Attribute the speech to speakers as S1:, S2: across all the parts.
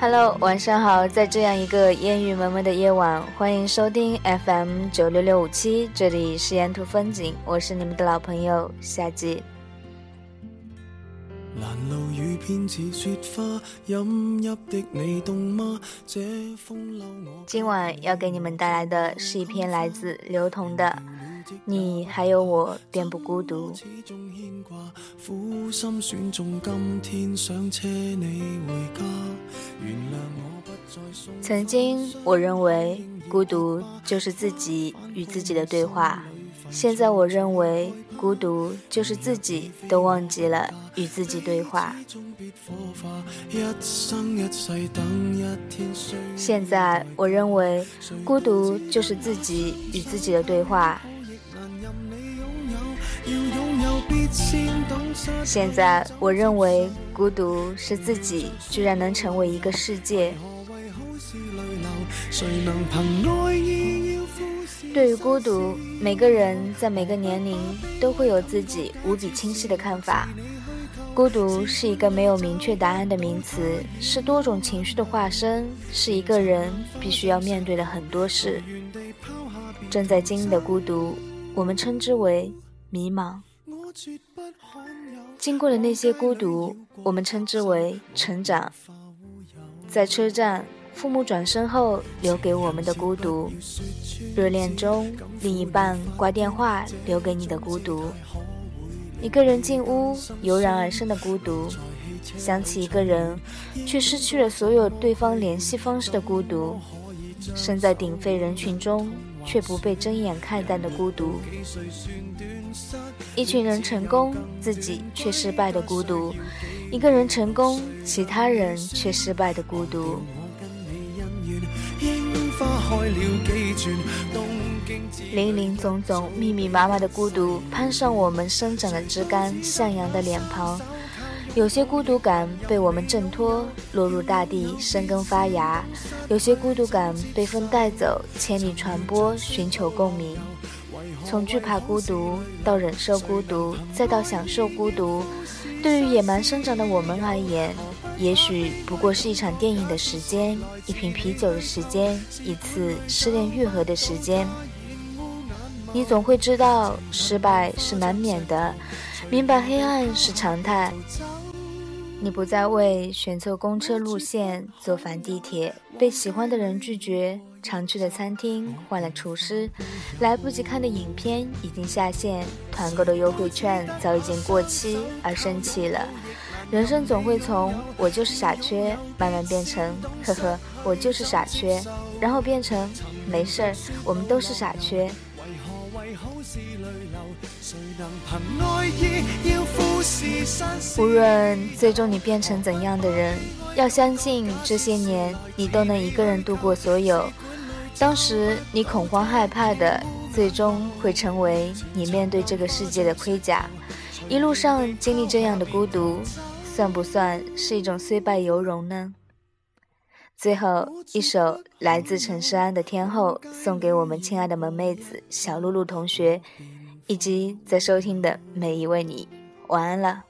S1: Hello，晚上好，在这样一个烟雨蒙蒙的夜晚，欢迎收听 FM 九六六五七，这里是沿途风景，我是你们的老朋友夏季。今晚要给你们带来的是一篇来自刘同的。你还有我，便不孤独。曾经，我认为孤独就是自己与自己的对话；现在，我认为孤独就是自己都忘记了与自己对话。现在，我认为孤独就是自己与自己的对话。现在，我认为孤独是自己居然能成为一个世界。对于孤独，每个人在每个年龄都会有自己无比清晰的看法。孤独是一个没有明确答案的名词，是多种情绪的化身，是一个人必须要面对的很多事。正在经历的孤独，我们称之为迷茫。经过的那些孤独，我们称之为成长。在车站，父母转身后留给我们的孤独；热恋中，另一半挂电话留给你的孤独；一个人进屋油然而生的孤独；想起一个人，却失去了所有对方联系方式的孤独；身在鼎沸人群中。却不被睁眼看待的孤独，一群人成功，自己却失败的孤独；一个人成功，其他人却失败的孤独。林林总总、密密麻麻的孤独，攀上我们生长的枝干、向阳的脸庞。有些孤独感被我们挣脱，落入大地生根发芽；有些孤独感被风带走，千里传播，寻求共鸣。从惧怕孤独到忍受孤独，再到享受孤独，对于野蛮生长的我们而言，也许不过是一场电影的时间，一瓶啤酒的时间，一次失恋愈合的时间。你总会知道，失败是难免的，明白黑暗是常态。你不再为选错公车路线、坐反地铁、被喜欢的人拒绝、常去的餐厅换了厨师、来不及看的影片已经下线、团购的优惠券早已经过期而生气了。人生总会从“我就是傻缺”慢慢变成“呵呵，我就是傻缺”，然后变成“没事儿，我们都是傻缺”。为何为无论最终你变成怎样的人，要相信这些年你都能一个人度过所有。当时你恐慌害怕的，最终会成为你面对这个世界的盔甲。一路上经历这样的孤独，算不算是一种虽败犹荣呢？最后一首来自陈诗安的《天后》，送给我们亲爱的萌妹子小露露同学。以及在收听的每一位你，晚安了。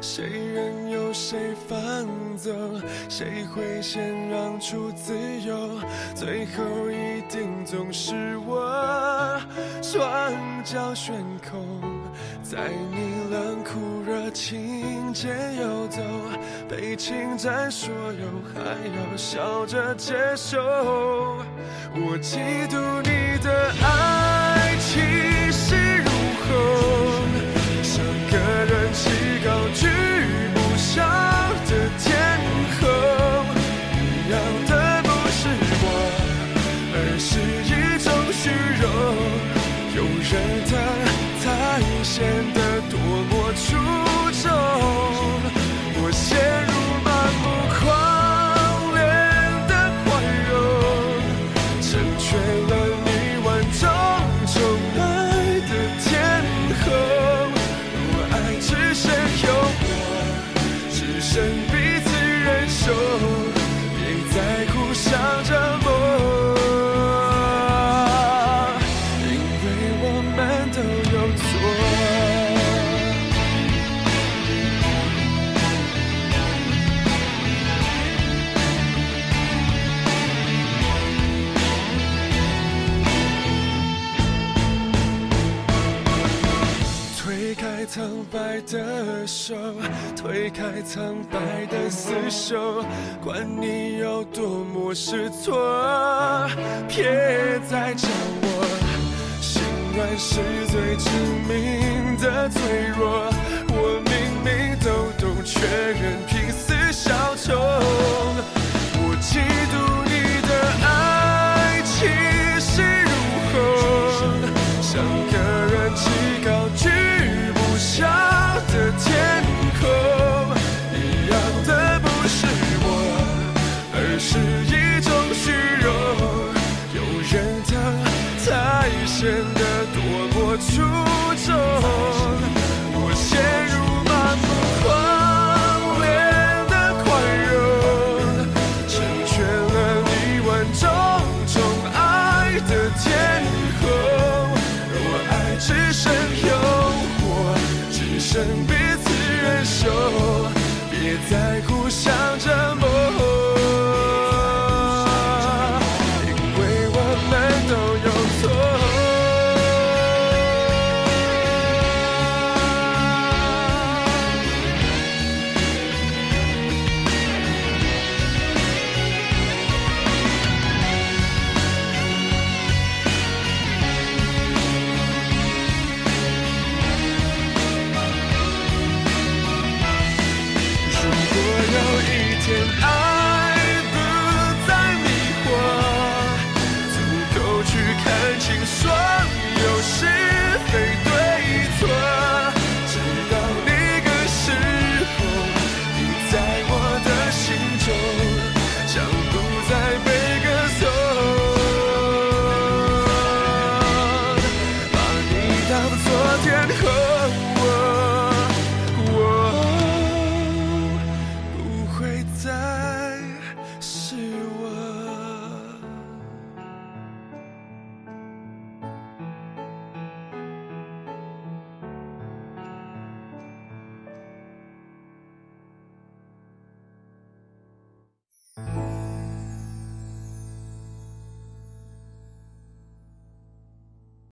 S2: 谁任由谁放走？谁会先让出自由？最后一定总是我，双脚悬空，在你冷酷热情间游走，被侵占所有，还要笑着接受。我嫉妒你的有人疼才显得多么出白的手推开苍白的厮守管你有多么失措别再找我心软是最致命的脆弱。